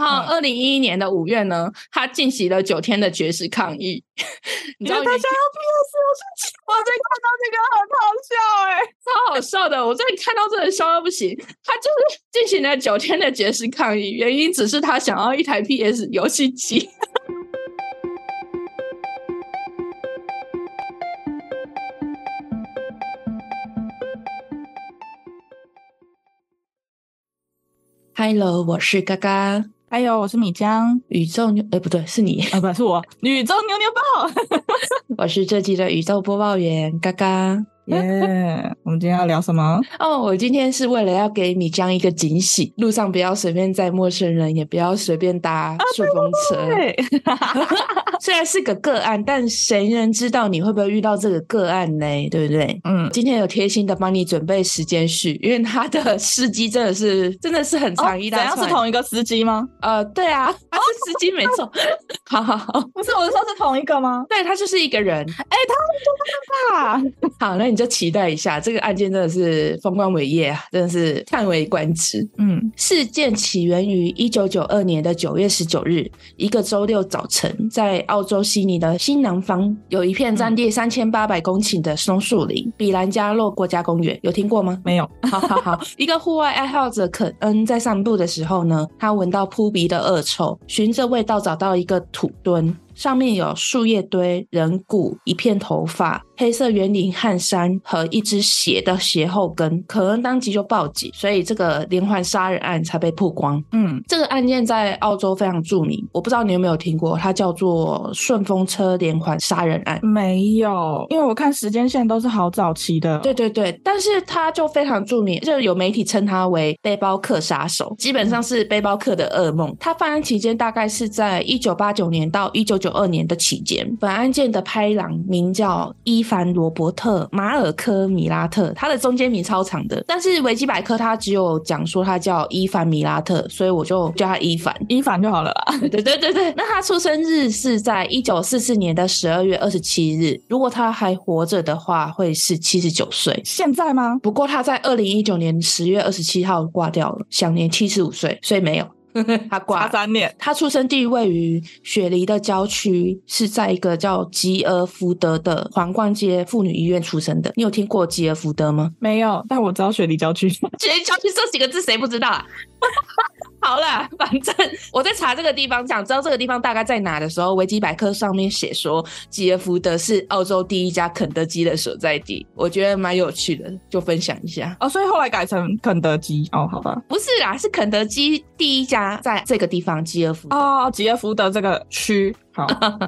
然后二零一一年的五月呢，他进行了九天的绝食抗议。你知道大家要 PS，我最看到这个很好笑哎、欸，超好笑的。我最近看到这个笑到不行。他就是进行了九天的绝食抗议，原因只是他想要一台 PS 游戏机。Hello，我是嘎嘎。还有，我是米江。宇宙牛，哎、欸，不对，是你啊，不是我。宇宙牛牛报，我是这集的宇宙播报员嘎嘎。耶，yeah, 我们今天要聊什么？哦，我今天是为了要给米江一个惊喜，路上不要随便载陌生人，也不要随便搭顺风车。虽然是个个案，但谁能知道你会不会遇到这个个案呢？对不对？嗯，今天有贴心的帮你准备时间序，因为他的司机真的是真的是很长一大串。怎样是同一个司机吗？呃，对啊，他是司机没错。好好好，不是我是说是同一个吗？对，他就是一个人。哎、欸，他很多好，那你就期待一下，这个案件真的是风光伟业啊，真的是叹为观止。嗯，事件起源于一九九二年的九月十九日，一个周六早晨，在澳洲悉尼的新南方有一片占地三千八百公顷的松树林——比兰加洛国家公园，有听过吗？没有。好好好，一个户外爱好者肯恩在散步的时候呢，他闻到扑鼻的恶臭，循着味道找到一个土墩。上面有树叶堆、人骨、一片头发、黑色圆领汗衫和一只鞋的鞋后跟，可能当即就报警，所以这个连环杀人案才被曝光。嗯，这个案件在澳洲非常著名，我不知道你有没有听过，它叫做顺风车连环杀人案。没有，因为我看时间线都是好早期的。对对对，但是它就非常著名，就有媒体称它为背包客杀手，基本上是背包客的噩梦。他犯案期间大概是在一九八九年到一九九。二年的期间，本案件的拍档名叫伊凡罗伯特马尔科米拉特，他的中间名超长的，但是维基百科他只有讲说他叫伊凡米拉特，所以我就叫他伊凡，伊凡就好了啦。对对对对，那他出生日是在一九四四年的十二月二十七日，如果他还活着的话，会是七十九岁。现在吗？不过他在二零一九年十月二十七号挂掉了，享年七十五岁，所以没有。他挂三年。他出生地位于雪梨的郊区，是在一个叫吉尔福德的皇冠街妇女医院出生的。你有听过吉尔福德吗？没有，但我知道雪梨郊区。雪梨郊区这几个字谁不知道啊？好啦，反正我在查这个地方，想知道这个地方大概在哪的时候，维基百科上面写说吉尔福德是澳洲第一家肯德基的所在地，我觉得蛮有趣的，就分享一下。哦，所以后来改成肯德基哦，好吧？不是啦，是肯德基第一家在这个地方吉尔福德哦，吉尔福德这个区。好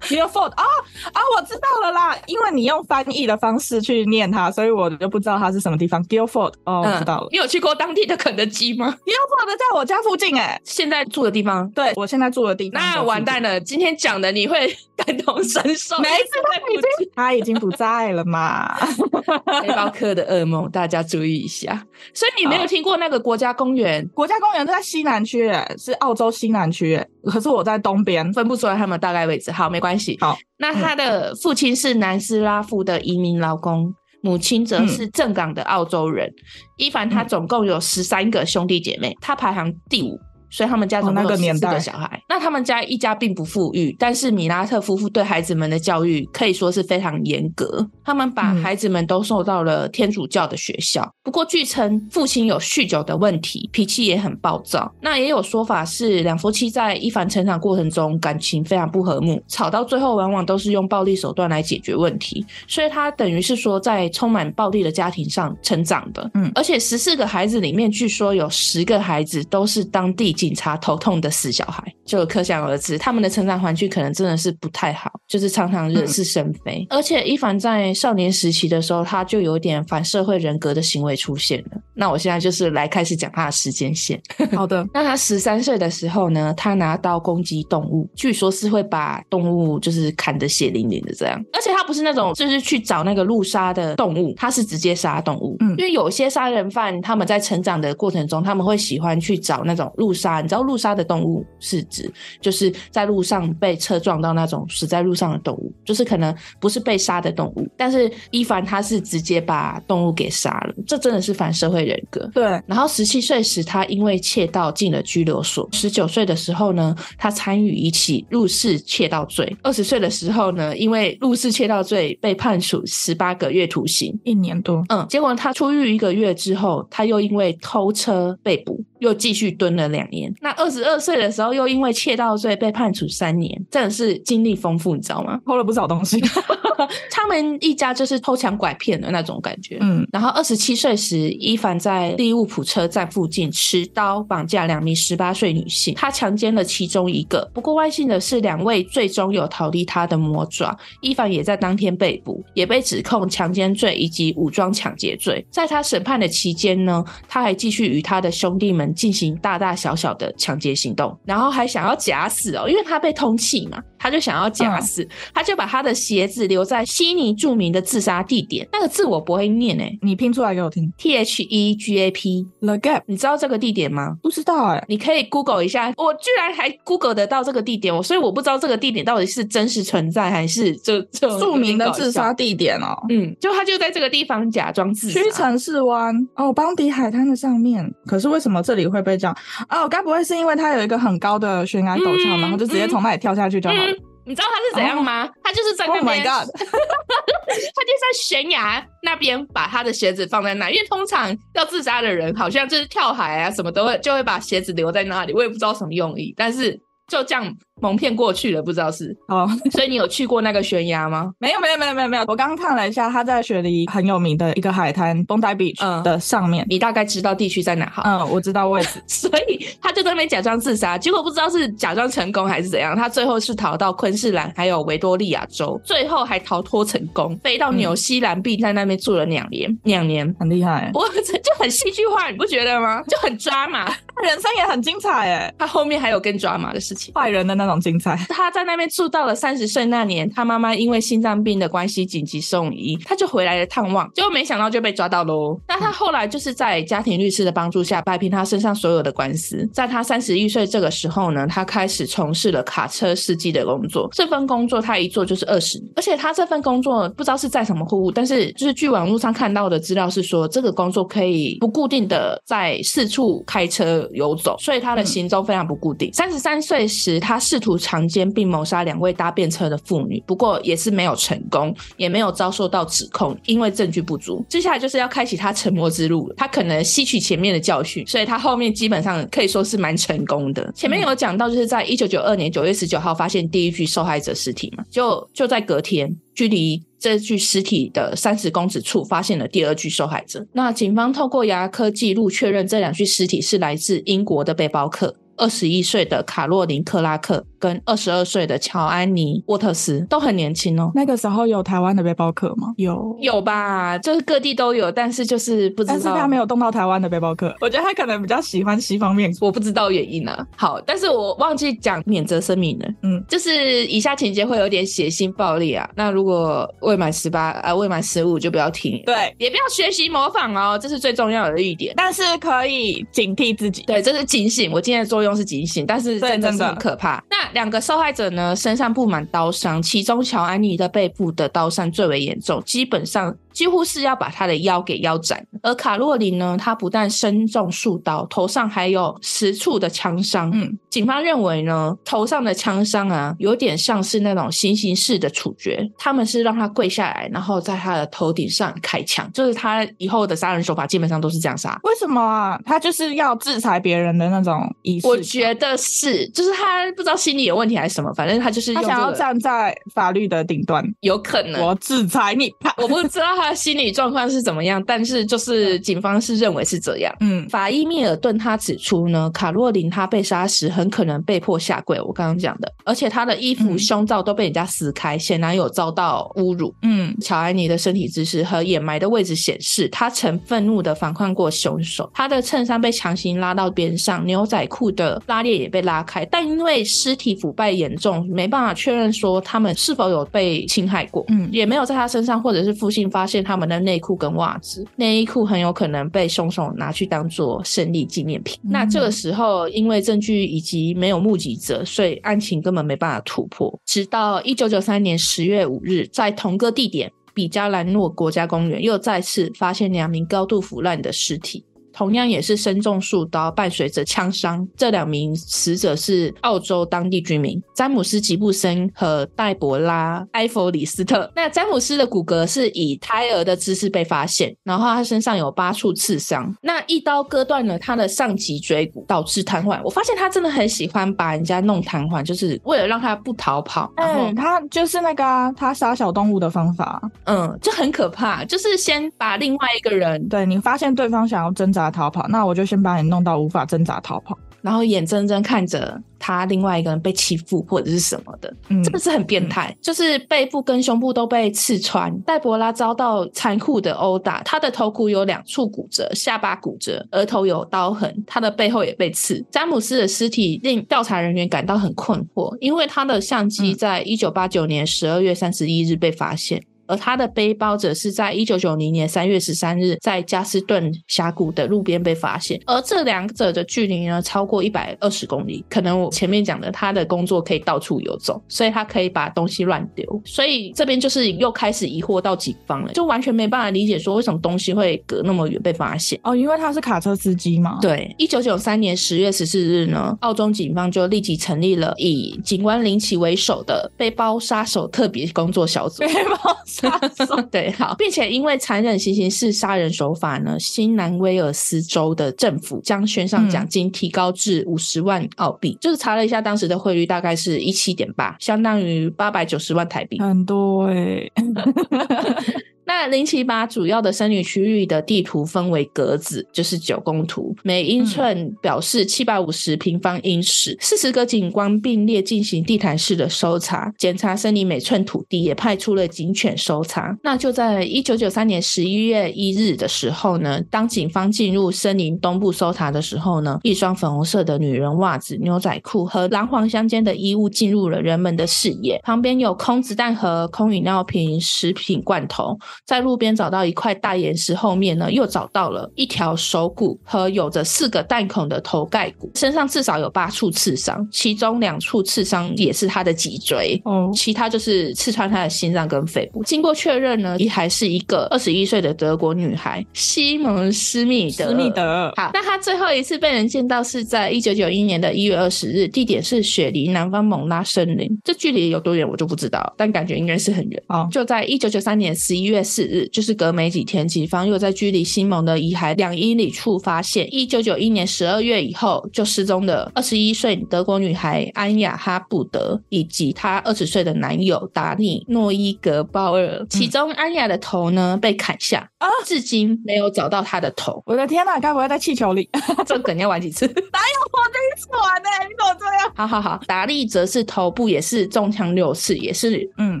，Guildford 啊啊，我知道了啦，因为你用翻译的方式去念它，所以我就不知道它是什么地方。Guildford 哦，我知道了。你有去过当地的肯德基吗？Guildford 在我家附近哎，现在住的地方，对，我现在住的地方。那完蛋了，今天讲的你会感同身受。没错，他已经他已经不在了嘛。背包客的噩梦，大家注意一下。所以你没有听过那个国家公园？国家公园在西南区，是澳洲西南区，可是我在东边，分不出来他们大概位置。好，没关系。好，那他的父亲是南斯拉夫的移民劳工，嗯、母亲则是正港的澳洲人。嗯、伊凡他总共有十三个兄弟姐妹，他排行第五。所以他们家总共有四个小孩。哦，那他们家一家并不富裕，但是米拉特夫妇对孩子们的教育可以说是非常严格。他们把孩子们都送到了天主教的学校。不过据称父亲有酗酒的问题，脾气也很暴躁。那也有说法是两夫妻在伊凡成长过程中感情非常不和睦，吵到最后往往都是用暴力手段来解决问题。所以他等于是说在充满暴力的家庭上成长的。嗯，而且十四个孩子里面，据说有十个孩子都是当地。警察头痛的死小孩，就可想而知，他们的成长环境可能真的是不太好，就是常常惹是生非。嗯、而且伊凡在少年时期的时候，他就有点反社会人格的行为出现了。那我现在就是来开始讲他的时间线。好的，那他十三岁的时候呢，他拿刀攻击动物，据说是会把动物就是砍得血淋淋的这样。而且他不是那种就是去找那个路杀的动物，他是直接杀动物。嗯，因为有些杀人犯他们在成长的过程中，他们会喜欢去找那种路杀。你知道路杀的动物是指，就是在路上被车撞到那种死在路上的动物，就是可能不是被杀的动物，但是伊凡他是直接把动物给杀了，这真的是反社会人格。对。然后十七岁时，他因为窃盗进了拘留所；十九岁的时候呢，他参与一起入室窃盗罪；二十岁的时候呢，因为入室窃盗罪被判处十八个月徒刑，一年多。嗯，结果他出狱一个月之后，他又因为偷车被捕。又继续蹲了两年。那二十二岁的时候，又因为窃盗罪被判处三年，真的是经历丰富，你知道吗？偷了不少东西。他们一家就是偷抢拐骗的那种感觉。嗯。然后二十七岁时，伊凡在利物浦车站附近持刀绑架两名十八岁女性，他强奸了其中一个。不过万幸的是，两位最终有逃离他的魔爪。伊凡也在当天被捕，也被指控强奸罪以及武装抢劫罪。在他审判的期间呢，他还继续与他的兄弟们。进行大大小小的抢劫行动，然后还想要假死哦，因为他被通缉嘛，他就想要假死，嗯、他就把他的鞋子留在悉尼著名的自杀地点。那个字我不会念诶，你拼出来给我听。T H E G A P，The Gap，你知道这个地点吗？不知道哎，你可以 Google 一下。我居然还 Google 得到这个地点，我所以我不知道这个地点到底是真实存在还是就就著名的自杀地点哦。嗯，就他就在这个地方假装自杀。屈臣氏湾哦，邦迪海滩的上面。可是为什么这里？会被这样哦，该不会是因为它有一个很高的悬崖陡峭，嗯、然后就直接从那里跳下去就好了？嗯、你知道他是怎样吗？他、oh, 就是在那边，他、oh、就在悬崖那边把他的鞋子放在那，因为通常要自杀的人好像就是跳海啊什么都会就会把鞋子留在那里，我也不知道什么用意，但是就这样。蒙骗过去了，不知道是哦，所以你有去过那个悬崖吗？没有，没有，没有，没有，没有。我刚刚看了一下，他在雪梨很有名的一个海滩，Bondi Beach 的上面。你大概知道地区在哪？哈，嗯，我知道位置。所以他就在那边假装自杀，结果不知道是假装成功还是怎样。他最后是逃到昆士兰还有维多利亚州，最后还逃脱成功，飞到纽西兰并在那边住了两年，两年很厉害。我这 就很戏剧化，你不觉得吗？就很抓马，人生也很精彩哎。他后面还有更抓马的事情，坏人的那种精彩。他。在那边住到了三十岁那年，他妈妈因为心脏病的关系紧急送医，他就回来了探望，结果没想到就被抓到喽。那他后来就是在家庭律师的帮助下摆平他身上所有的官司。在他三十一岁这个时候呢，他开始从事了卡车司机的工作。这份工作他一做就是二十年，而且他这份工作不知道是在什么货物，但是就是据网络上看到的资料是说，这个工作可以不固定的在四处开车游走，所以他的行踪非常不固定。三十三岁时，他试图强奸并谋杀两位搭便车的妇女，不过也是没有成功，也没有遭受到指控，因为证据不足。接下来就是要开启他成魔之路了。他可能吸取前面的教训，所以他后面基本上可以说是蛮成功的。前面有讲到，就是在一九九二年九月十九号发现第一具受害者尸体嘛，就就在隔天，距离这具尸体的三十公尺处发现了第二具受害者。那警方透过牙科记录确认，这两具尸体是来自英国的背包客。二十一岁的卡洛琳·克拉克跟二十二岁的乔安妮·沃特斯都很年轻哦。那个时候有台湾的背包客吗？有，有吧，就是各地都有，但是就是不知道。但是他没有动到台湾的背包客，我觉得他可能比较喜欢西方面，我不知道原因啊。好，但是我忘记讲免责声明了。嗯，就是以下情节会有点血腥暴力啊。那如果未满十八啊，未满十五就不要听。对，也不要学习模仿哦，这是最重要的一点。但是可以警惕自己。对，这是警醒。我今天的作用是警醒，但是真的是很可怕。那两个受害者呢，身上布满刀伤，其中乔安妮的背部的刀伤最为严重，基本上。几乎是要把他的腰给腰斩，而卡洛琳呢，他不但身中数刀，头上还有十处的枪伤。嗯，警方认为呢，头上的枪伤啊，有点像是那种行刑式的处决。他们是让他跪下来，然后在他的头顶上开枪，就是他以后的杀人手法基本上都是这样杀。为什么啊？他就是要制裁别人的那种意思。我觉得是，就是他不知道心理有问题还是什么，反正他就是他想要站在法律的顶端，有可能。我制裁你，我不知道他。他心理状况是怎么样？但是就是警方是认为是这样。嗯，法医密尔顿他指出呢，卡洛琳她被杀时很可能被迫下跪，我刚刚讲的，而且她的衣服、胸罩都被人家撕开，显然有遭到侮辱。嗯，乔安妮的身体姿势和掩埋的位置显示，她曾愤怒的反抗过凶手。她的衬衫被强行拉到边上，牛仔裤的拉链也被拉开，但因为尸体腐败严重，没办法确认说他们是否有被侵害过。嗯，也没有在他身上或者是附近发现。现他们的内裤跟袜子，内衣裤很有可能被凶手拿去当做胜利纪念品。嗯、那这个时候，因为证据以及没有目击者，所以案情根本没办法突破。直到一九九三年十月五日，在同个地点比加兰诺国家公园，又再次发现两名高度腐烂的尸体。同样也是身中数刀，伴随着枪伤。这两名死者是澳洲当地居民詹姆斯·吉布森和黛博拉·埃弗里斯特。那詹姆斯的骨骼是以胎儿的姿势被发现，然后他身上有八处刺伤。那一刀割断了他的上脊椎骨，导致瘫痪。我发现他真的很喜欢把人家弄瘫痪，就是为了让他不逃跑。嗯，他就是那个、啊、他杀小动物的方法。嗯，就很可怕，就是先把另外一个人，对，你发现对方想要挣扎。逃跑，那我就先把你弄到无法挣扎逃跑，然后眼睁睁看着他另外一个人被欺负或者是什么的，嗯，真的是很变态。嗯、就是背部跟胸部都被刺穿，黛博拉遭到残酷的殴打，他的头骨有两处骨折，下巴骨折，额头有刀痕，他的背后也被刺。詹姆斯的尸体令调查人员感到很困惑，因为他的相机在一九八九年十二月三十一日被发现。而他的背包则是在一九九零年三月十三日在加斯顿峡谷的路边被发现，而这两者的距离呢，超过一百二十公里。可能我前面讲的他的工作可以到处游走，所以他可以把东西乱丢。所以这边就是又开始疑惑到警方了，就完全没办法理解说为什么东西会隔那么远被发现。哦，因为他是卡车司机嘛。对，一九九三年十月十四日呢，澳洲警方就立即成立了以警官林奇为首的背包杀手特别工作小组。背包。对，好，并且因为残忍行刑式杀人手法呢，新南威尔斯州的政府将悬赏奖金提高至五十万澳币，嗯、就是查了一下当时的汇率，大概是一七点八，相当于八百九十万台币，很多哎、欸。那林奇把主要的森林区域的地图分为格子，就是九宫图，每英寸表示七百五十平方英尺。四十个警官并列进行地毯式的搜查，检查森林每寸土地，也派出了警犬搜查。那就在一九九三年十一月一日的时候呢，当警方进入森林东部搜查的时候呢，一双粉红色的女人袜子、牛仔裤和蓝黄相间的衣物进入了人们的视野。旁边有空子弹盒、空饮料瓶、食品罐头。在路边找到一块大岩石后面呢，又找到了一条手骨和有着四个弹孔的头盖骨，身上至少有八处刺伤，其中两处刺伤也是他的脊椎，哦，其他就是刺穿他的心脏跟肺部。经过确认呢，也还是一个二十一岁的德国女孩西蒙斯密德。斯密德，好，那她最后一次被人见到是在一九九一年的一月二十日，地点是雪梨南方蒙拉森林，这距离有多远我就不知道，但感觉应该是很远。哦，就在一九九三年十一月。四日，就是隔没几天，警方又在距离西蒙的遗骸两英里处发现，一九九一年十二月以后就失踪的二十一岁德国女孩安雅哈布德以及她二十岁的男友达尼诺伊格鲍尔。其中安雅的头呢被砍下啊，至今没有找到她的头。我的天哪，该不会在气球里？这梗要玩几次？哪有我第一次玩呢？你怎么这样？好好好，达利则是头部也是中枪六次，也是嗯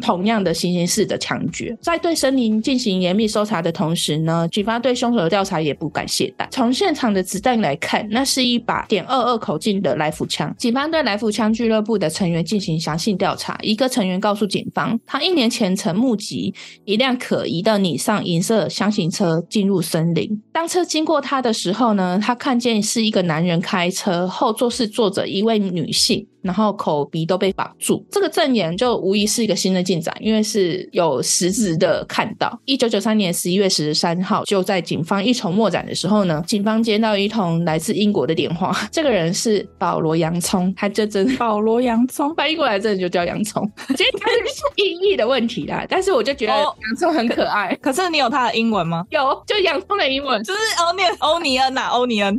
同样的行刑式的枪决，在对森林。进行严密搜查的同时呢，警方对凶手的调查也不敢懈怠。从现场的子弹来看，那是一把点二二口径的来福枪。警方对来福枪俱乐部的成员进行详细调查。一个成员告诉警方，他一年前曾目击一辆可疑的拟上银色厢型车进入森林。当车经过他的时候呢，他看见是一个男人开车，后座是坐着一位女性。然后口鼻都被绑住，这个证言就无疑是一个新的进展，因为是有实质的看到。一九九三年十一月十三号，就在警方一筹莫展的时候呢，警方接到一通来自英国的电话，这个人是保罗洋葱，他就真 保罗洋葱翻译过来，这里就叫洋葱。其实它是音译的问题啦，但是我就觉得洋葱很可爱。哦、可，可是你有他的英文吗？有，就洋葱的英文，就是欧念欧尼恩呐、啊，欧尼恩。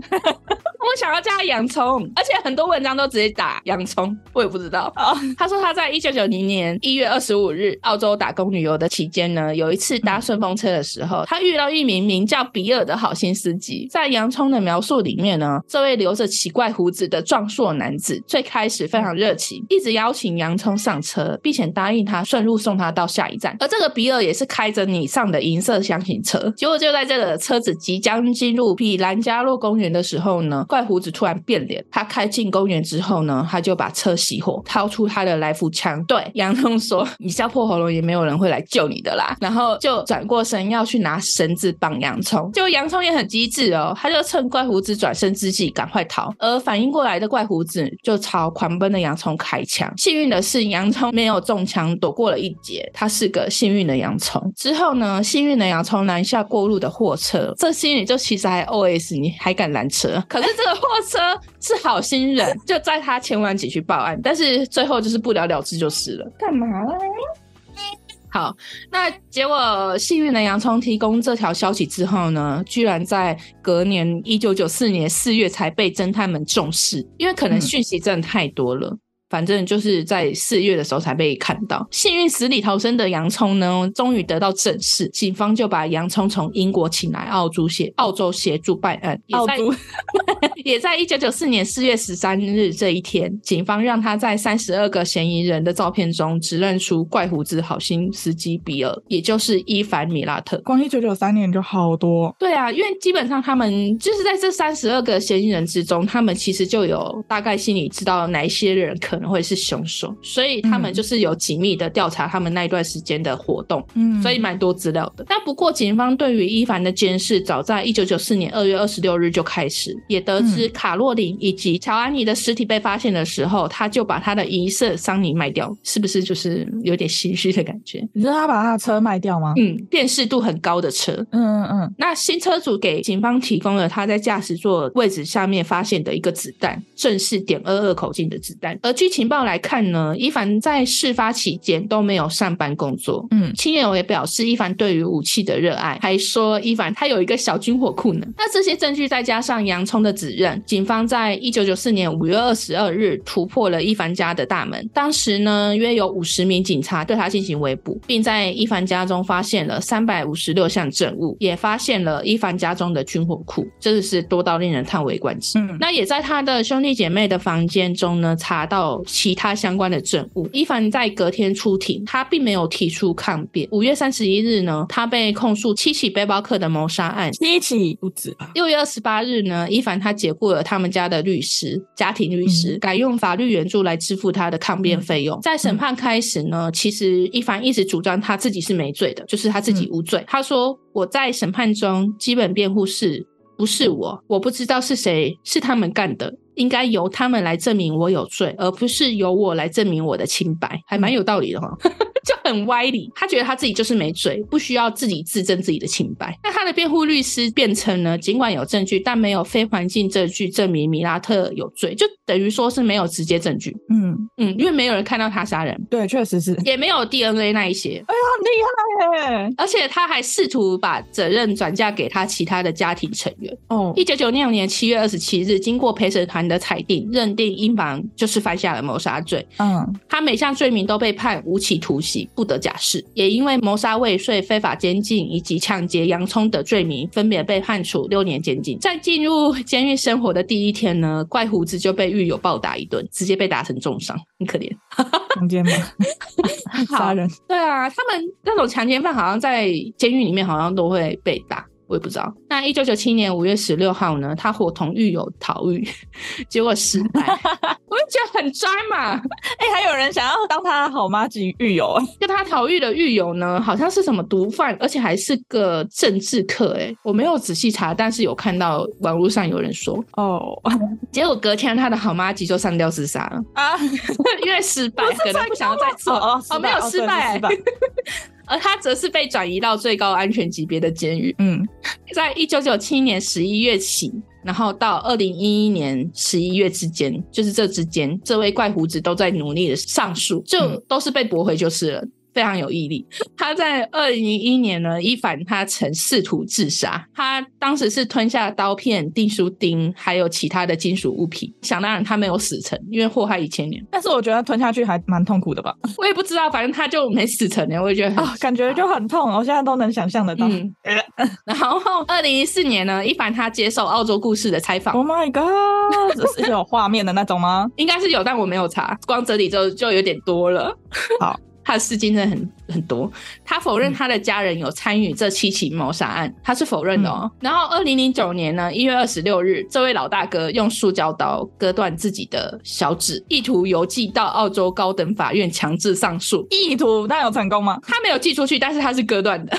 我想要叫他洋葱，而且很多文章都直接打洋葱，我也不知道。Oh. 他说他在一九九零年一月二十五日澳洲打工旅游的期间呢，有一次搭顺风车的时候，他遇到一名名叫比尔的好心司机。在洋葱的描述里面呢，这位留着奇怪胡子的壮硕男子最开始非常热情，一直邀请洋葱上车，并且答应他顺路送他到下一站。而这个比尔也是开着你上的银色箱型车。结果就在这个车子即将进入比兰加洛公园的时候呢。怪胡子突然变脸，他开进公园之后呢，他就把车熄火，掏出他的来福枪，对洋葱说：“你笑破喉咙也没有人会来救你的啦。”然后就转过身要去拿绳子绑洋葱，结果洋葱也很机智哦，他就趁怪胡子转身之际赶快逃，而反应过来的怪胡子就朝狂奔的洋葱开枪。幸运的是，洋葱没有中枪，躲过了一劫。他是个幸运的洋葱。之后呢，幸运的洋葱拦下过路的货车，这心里就其实还 OS：你还敢拦车？可是这 个货车是好心人，就载他千万级去报案，但是最后就是不了了之就是了。干嘛呢？好，那结果幸运的洋葱提供这条消息之后呢，居然在隔年一九九四年四月才被侦探们重视，因为可能讯息真的太多了。嗯反正就是在四月的时候才被看到。幸运死里逃生的洋葱呢，终于得到正视，警方就把洋葱从英国请来澳洲协澳洲协助办案。澳洲 也在一九九四年四月十三日这一天，警方让他在三十二个嫌疑人的照片中指认出怪胡子好心司机比尔，也就是伊凡米拉特。光一九九三年就好多。对啊，因为基本上他们就是在这三十二个嫌疑人之中，他们其实就有大概心里知道哪一些人可能。会是凶手，所以他们就是有紧密的调查他们那一段时间的活动，嗯，所以蛮多资料的。但不过，警方对于伊凡的监视早在一九九四年二月二十六日就开始，也得知卡洛琳以及乔安妮的尸体被发现的时候，他就把他的银色桑尼卖掉，是不是就是有点心虚的感觉？你知道他把他的车卖掉吗？嗯，辨识度很高的车，嗯嗯嗯。那新车主给警方提供了他在驾驶座位置下面发现的一个子弹，正是点二二口径的子弹，而据情报来看呢，伊凡在事发期间都没有上班工作。嗯，亲友也表示伊凡对于武器的热爱，还说伊凡他有一个小军火库呢。那这些证据再加上洋葱的指认，警方在一九九四年五月二十二日突破了伊凡家的大门。当时呢，约有五十名警察对他进行围捕，并在伊凡家中发现了三百五十六项证物，也发现了伊凡家中的军火库，真的是多到令人叹为观止。嗯，那也在他的兄弟姐妹的房间中呢，查到其他相关的证物。伊凡在隔天出庭，他并没有提出抗辩。五月三十一日呢，他被控诉七起背包客的谋杀案，七起不止吧。六月二十八日呢，伊凡他解雇了他们家的律师，家庭律师，嗯、改用法律援助来支付他的抗辩费用。嗯、在审判开始呢，其实伊凡一直主张他自己是没罪的，就是他自己无罪。嗯、他说：“我在审判中基本辩护是，不是我，我不知道是谁，是他们干的。”应该由他们来证明我有罪，而不是由我来证明我的清白，还蛮有道理的哈。就很歪理，他觉得他自己就是没罪，不需要自己自证自己的清白。那他的辩护律师辩称呢，尽管有证据，但没有非环境证据证明米拉特有罪，就等于说是没有直接证据。嗯嗯，因为没有人看到他杀人，对，确实是，也没有 DNA 那一些。哎呀，很厉害耶！而且他还试图把责任转嫁给他其他的家庭成员。哦，一九九六年七月二十七日，经过陪审团的裁定，认定英凡就是犯下了谋杀罪。嗯，他每项罪名都被判无期徒刑。不得假释，也因为谋杀未遂、非法监禁以及抢劫洋葱的罪名，分别被判处六年监禁。在进入监狱生活的第一天呢，怪胡子就被狱友暴打一顿，直接被打成重伤，很可怜。强奸吗？杀人？对啊，他们那种强奸犯好像在监狱里面好像都会被打。我也不知道。那一九九七年五月十六号呢，他伙同狱友逃狱，结果失败。我就觉得很渣嘛。哎、欸，还有人想要当他好妈吉狱友，跟他逃狱的狱友呢，好像是什么毒贩，而且还是个政治客。哎，我没有仔细查，但是有看到网络上有人说哦。结果隔天他的好妈吉就上吊自杀了啊，因为失败，可能不想要再做哦，哦，没有失败。哦 而他则是被转移到最高安全级别的监狱。嗯，在一九九七年十一月起，然后到二零一一年十一月之间，就是这之间，这位怪胡子都在努力的上诉，就都是被驳回就是了。非常有毅力。他在二零零一年呢，伊凡他曾试图自杀，他当时是吞下刀片、订书钉，还有其他的金属物品。想当然，他没有死成，因为祸害一千年。但是我觉得吞下去还蛮痛苦的吧？我也不知道，反正他就没死成呢。我也觉得感觉就很痛。我现在都能想象得到。嗯、然后二零一四年呢，伊凡他接受澳洲故事的采访。Oh my god！这是有画面的那种吗？应该是有，但我没有查。光这里就就有点多了。好。他的事情真的很很多。他否认他的家人有参与这七起谋杀案，他是否认的哦。嗯、然后二零零九年呢，一月二十六日，这位老大哥用塑胶刀割断自己的小指，意图邮寄到澳洲高等法院强制上诉。意图，他有成功吗？他没有寄出去，但是他是割断的。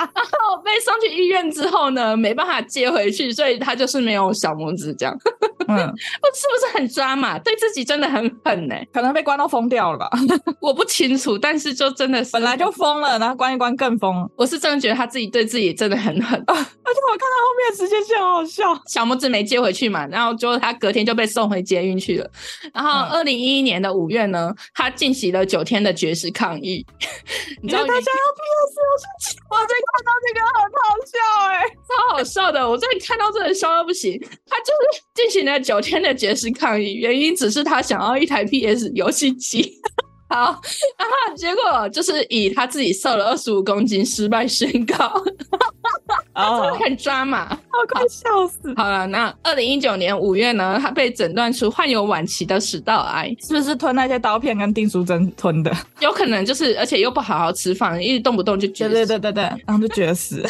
然后被送去医院之后呢，没办法接回去，所以他就是没有小拇指这样。嗯，是不是很抓嘛？对自己真的很狠呢、欸？可能被关到疯掉了吧？我不清楚，但是就真的是本来就疯了，然后关一关更疯。我是真的觉得他自己对自己真的很狠。而且我看到后面时间线好好笑，小拇指没接回去嘛，然后就他隔天就被送回监狱去了。然后二零一一年的五月呢，他进行了九天的绝食抗议。你知道大家要 PS 我生气，我在看到这个很好笑哎、超好笑的，我真的看到真的笑到不行。他就是进行了九天的节食抗议，原因只是他想要一台 PS 游戏机。好，然后结果就是以他自己瘦了二十五公斤失败宣告。真的很抓马，好快笑死。好了，那二零一九年五月呢，他被诊断出患有晚期的食道癌，是不是吞那些刀片跟订书针吞的？有可能就是，而且又不好好吃饭，一直动不动就绝食。对对对对对，然后就绝食。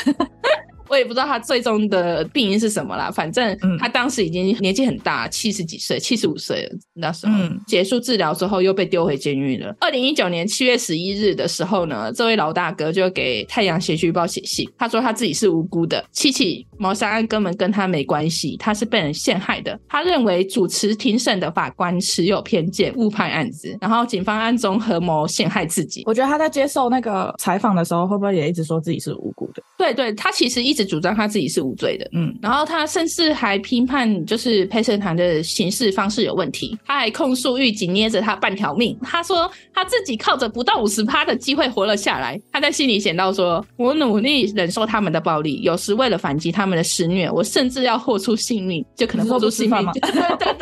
我也不知道他最终的病因是什么啦，反正他当时已经年纪很大，七十几岁，七十五岁了。那时候、嗯、结束治疗之后，又被丢回监狱了。二零一九年七月十一日的时候呢，这位老大哥就给《太阳协讯报》写信，他说他自己是无辜的，七起谋杀案根本跟他没关系，他是被人陷害的。他认为主持庭审的法官持有偏见，误判案子，然后警方暗中合谋陷害自己。我觉得他在接受那个采访的时候，会不会也一直说自己是无辜的？对对，他其实一直主张他自己是无罪的，嗯，然后他甚至还批判就是陪审团的行事方式有问题，他还控诉狱警捏着他半条命，他说他自己靠着不到五十趴的机会活了下来，他在心里写到说，我努力忍受他们的暴力，有时为了反击他们的施虐，我甚至要豁出性命，就可能豁出性命，对对对，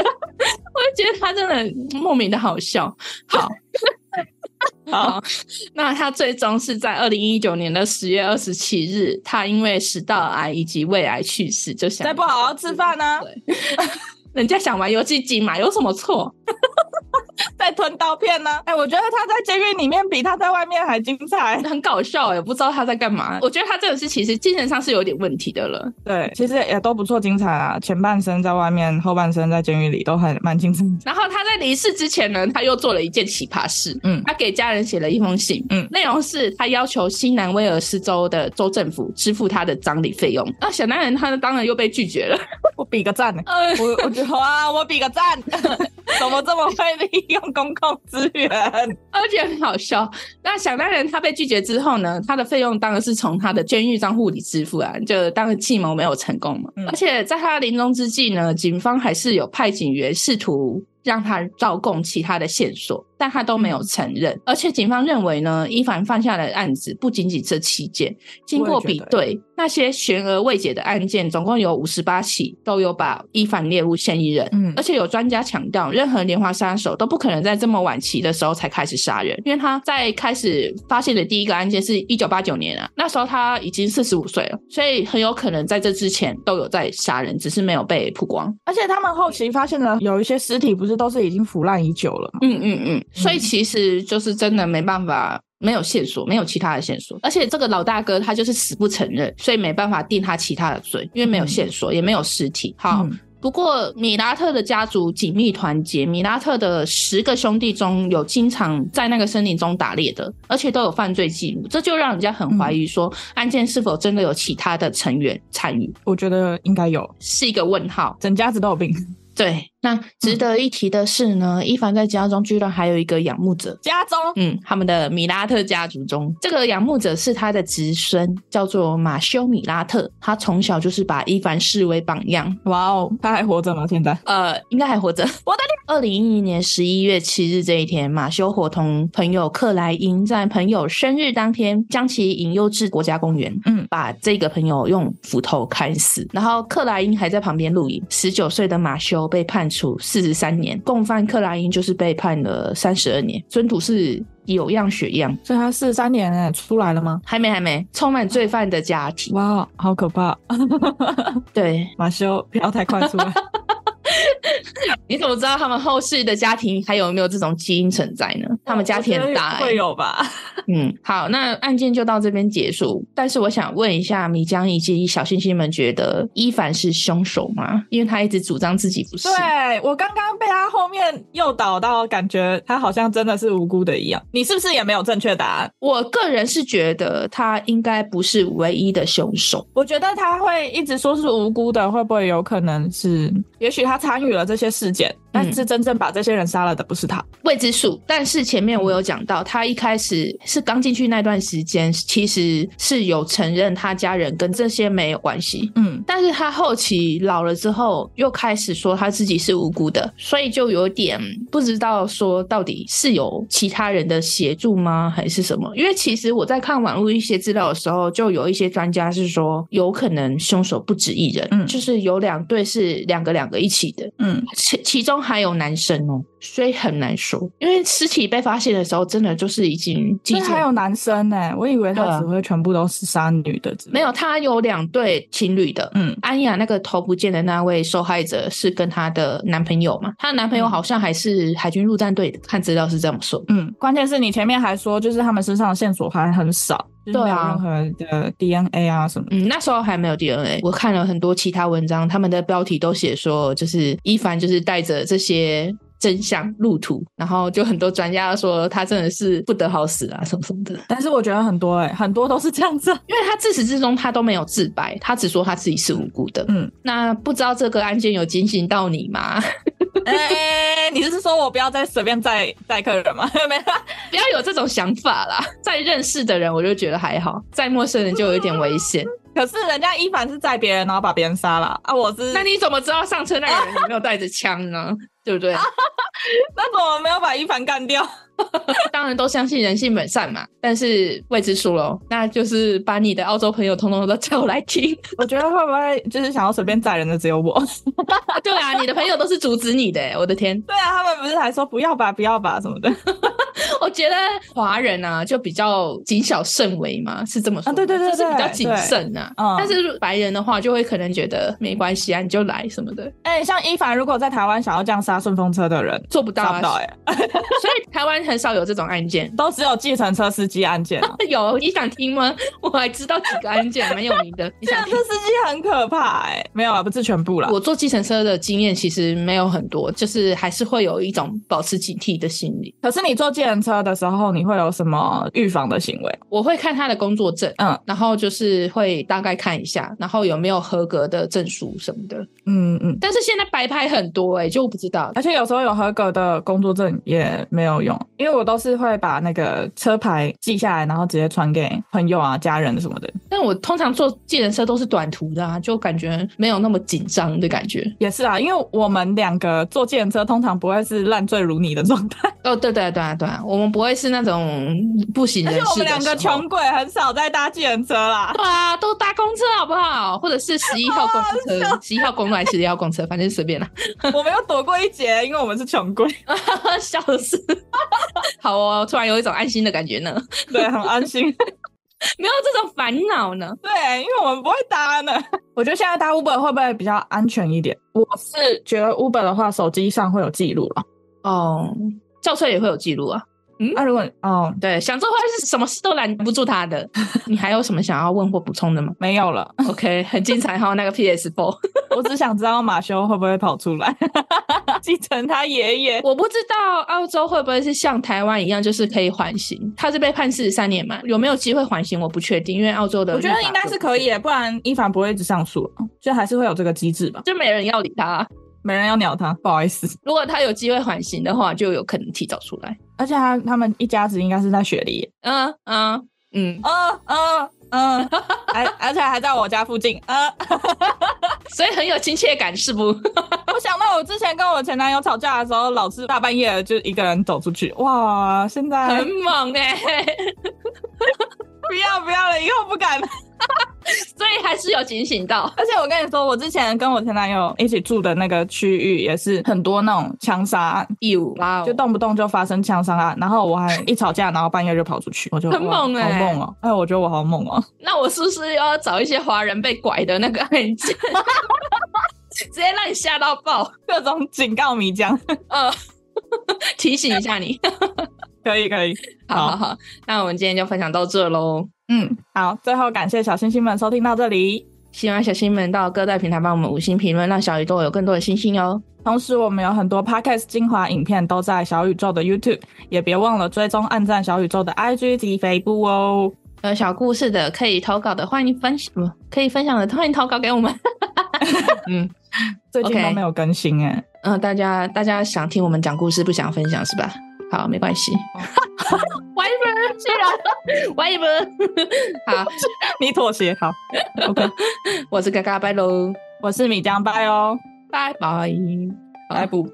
我就觉得他真的莫名的好笑，好。好，那他最终是在二零一九年的十月二十七日，他因为食道癌以及胃癌去世，就想再不好好吃饭呢？对，人家想玩游戏机嘛，有什么错？在吞刀片呢？哎、欸，我觉得他在监狱里面比他在外面还精彩，很搞笑哎、欸，不知道他在干嘛。我觉得他这个是其实精神上是有点问题的了。对，其实也都不错，精彩啊。前半生在外面，后半生在监狱里都还蛮精彩。然后他在离世之前呢，他又做了一件奇葩事。嗯，他给家人写了一封信。嗯，内容是他要求新南威尔士州的州政府支付他的葬礼费用。那小男人他当然又被拒绝了。我比个赞呢、欸。我我觉得哇，我比个赞，怎么这么费力？用公共资源，而且很好笑。那想当然，他被拒绝之后呢，他的费用当然是从他的监狱账户里支付啊，就当然计谋没有成功嘛。嗯、而且在他临终之际呢，警方还是有派警员试图让他招供其他的线索。但他都没有承认，而且警方认为呢，伊凡犯下的案子不仅仅这七件。经过比对，那些悬而未解的案件，总共有五十八起，都有把伊凡列入嫌疑人。嗯，而且有专家强调，任何连环杀手都不可能在这么晚期的时候才开始杀人，因为他在开始发现的第一个案件是一九八九年啊，那时候他已经四十五岁了，所以很有可能在这之前都有在杀人，只是没有被曝光。而且他们后期发现了有一些尸体，不是都是已经腐烂已久了吗？嗯嗯嗯。所以其实就是真的没办法，没有线索，没有其他的线索，而且这个老大哥他就是死不承认，所以没办法定他其他的罪，因为没有线索，嗯、也没有尸体。好，嗯、不过米拉特的家族紧密团结，米拉特的十个兄弟中有经常在那个森林中打猎的，而且都有犯罪记录，这就让人家很怀疑说，案件是否真的有其他的成员参与？我觉得应该有，是一个问号，整家子都有病。对，那值得一提的是呢，嗯、伊凡在家中居然还有一个仰慕者。家中，嗯，他们的米拉特家族中，这个仰慕者是他的侄孙，叫做马修米拉特。他从小就是把伊凡视为榜样。哇哦，他还活着吗？现在？呃，应该还活着。我的天！二零一零年十一月七日这一天，马修伙同朋友克莱因在朋友生日当天将其引诱至国家公园，嗯，把这个朋友用斧头砍死。然后克莱因还在旁边录影。十九岁的马修被判处四十三年，共犯克莱因就是被判了三十二年。尊土是有样学样，所以他四十三年哎，出来了吗？还没，还没。充满罪犯的家庭，哇，好可怕！对，马修不要太快出来。你怎么知道他们后世的家庭还有没有这种基因存在呢？他们家庭很大，欸，会有吧？嗯，好，那案件就到这边结束。但是我想问一下米江以及小星星们，觉得伊凡是凶手吗？因为他一直主张自己不是。对，我刚刚被他后面诱导到，感觉他好像真的是无辜的一样。你是不是也没有正确答案？我个人是觉得他应该不是唯一的凶手。我觉得他会一直说是无辜的，会不会有可能是？也许他参与了这些事件。但是真正把这些人杀了的不是他，未知数。但是前面我有讲到，他一开始是刚进去那段时间，其实是有承认他家人跟这些没有关系。嗯，但是他后期老了之后，又开始说他自己是无辜的，所以就有点不知道说到底是有其他人的协助吗，还是什么？因为其实我在看网络一些资料的时候，就有一些专家是说，有可能凶手不止一人，嗯，就是有两对是两个两个一起的，嗯，其其中。还有男生哦，所以很难说。因为尸体被发现的时候，真的就是已经。其实还有男生呢，我以为他只会全部都是杀女的。没有，他有两对情侣的。嗯，安雅那个头不见的那位受害者是跟她的男朋友嘛？她的男朋友好像还是海军陆战队的，看资料是这么说。嗯，关键是你前面还说，就是他们身上的线索还很少。对啊，任何的 DNA 啊什么？嗯，那时候还没有 DNA。我看了很多其他文章，他们的标题都写说，就是伊凡就是带着这些真相入土，然后就很多专家说他真的是不得好死啊什么什么的。但是我觉得很多哎、欸，很多都是这样子，因为他自始至终他都没有自白，他只说他自己是无辜的。嗯，那不知道这个案件有惊醒到你吗？哎、欸，你是说我不要再随便载载客人吗？没有，不要有这种想法啦。在认识的人，我就觉得还好；在陌生人就有一点危险。可是人家一凡是载别人，然后把别人杀了啊！我是，那你怎么知道上车那个人有没有带着枪呢？对不对？那怎么没有把一凡干掉？当然都相信人性本善嘛，但是未知数喽。那就是把你的澳洲朋友通通都叫来听。我觉得会不会就是想要随便宰人的只有我？对啊，你的朋友都是阻止你的，我的天！对啊，他们不是还说不要吧，不要吧什么的。我觉得华人啊，就比较谨小慎微嘛，是这么说。啊，对对对，对，是比较谨慎啊。嗯。但是白人的话，就会可能觉得没关系啊，你就来什么的。哎、欸，像伊凡如果在台湾想要这样杀顺风车的人，做不到，啊，做不到哎。所以台湾很少有这种案件，都只有计程车司机案件，啊。有，你想听吗？我还知道几个案件蛮有名的。计程车司机很可怕哎，欸。没有啊，不是全部啦。我坐计程车的经验其实没有很多，就是还是会有一种保持警惕的心理。可是你坐计程车的时候，你会有什么预防的行为？我会看他的工作证，嗯，然后就是会大概看一下，然后有没有合格的证书什么的，嗯嗯。但是现在白牌很多哎、欸，就不知道。而且有时候有合格的工作证也没有用，因为我都是会把那个车牌记下来，然后直接传给朋友啊、家人什么的。但我通常坐计程车都是短途的啊，就感觉没有那么紧张的感觉。也是啊，因为我们两个坐计程车通常不会是烂醉如泥的状态。哦，对对对啊对啊，我们不会是那种。不行，而且我们两个穷鬼很少在搭计程车啦。对啊，都搭公车好不好？或者是十一号公 车，十一号公路还是十一号公车，反正随便啦。我们有躲过一劫，因为我们是穷鬼。笑死！好哦，突然有一种安心的感觉呢。对，很安心，没有这种烦恼呢。对，因为我们不会搭呢。我觉得现在搭 Uber 会不会比较安全一点？我是觉得 Uber 的话，手机上会有记录了。哦，轿车也会有记录啊。嗯，那、啊、如果哦，对，想做坏事，什么事都拦不住他的。你还有什么想要问或补充的吗？没有了。OK，很精彩哈，那个 PS Four。我只想知道马修会不会跑出来 继承他爷爷。我不知道澳洲会不会是像台湾一样，就是可以缓刑。他是被判四十三年嘛，有没有机会缓刑？我不确定，因为澳洲的。我觉得应该是可以，不然伊凡不会一直上诉，就还是会有这个机制吧。就没人要理他。没人要鸟他，不好意思。如果他有机会缓刑的话，就有可能提早出来。而且他他们一家子应该是在雪梨，嗯嗯嗯嗯嗯嗯，还而且还在我家附近，嗯，所以很有亲切感，是不？我想到我之前跟我前男友吵架的时候，老是大半夜就一个人走出去，哇，现在很猛哎、欸！不要不要了，以后不敢了。所以还是有警醒到，而且我跟你说，我之前跟我前男友一起住的那个区域也是很多那种枪杀案，有，就动不动就发生枪杀案，然后我还一吵架，然后半夜就跑出去，我就很猛哎、欸，好猛哦、喔！哎，我觉得我好猛哦、喔。那我是不是要找一些华人被拐的那个案件？直接让你吓到爆，各种警告米浆，呃，提醒一下你，可 以可以，好好好，那我们今天就分享到这喽。嗯，好，最后感谢小星星们收听到这里，希望小星们到各大平台帮我们五星评论，让小宇宙有更多的星星哦。同时，我们有很多 podcast 精华影片都在小宇宙的 YouTube，也别忘了追踪、按赞小宇宙的 IG 及 Facebook 哦。有小故事的可以投稿的，欢迎分享，可以分享的欢迎投稿给我们。嗯，最近都没有更新哎。嗯、呃，大家大家想听我们讲故事，不想分享是吧？好，没关系。歪门，虽然歪门。好，你妥协好。OK，我是嘎嘎拜喽，我是米江拜哦，拜拜，拜不。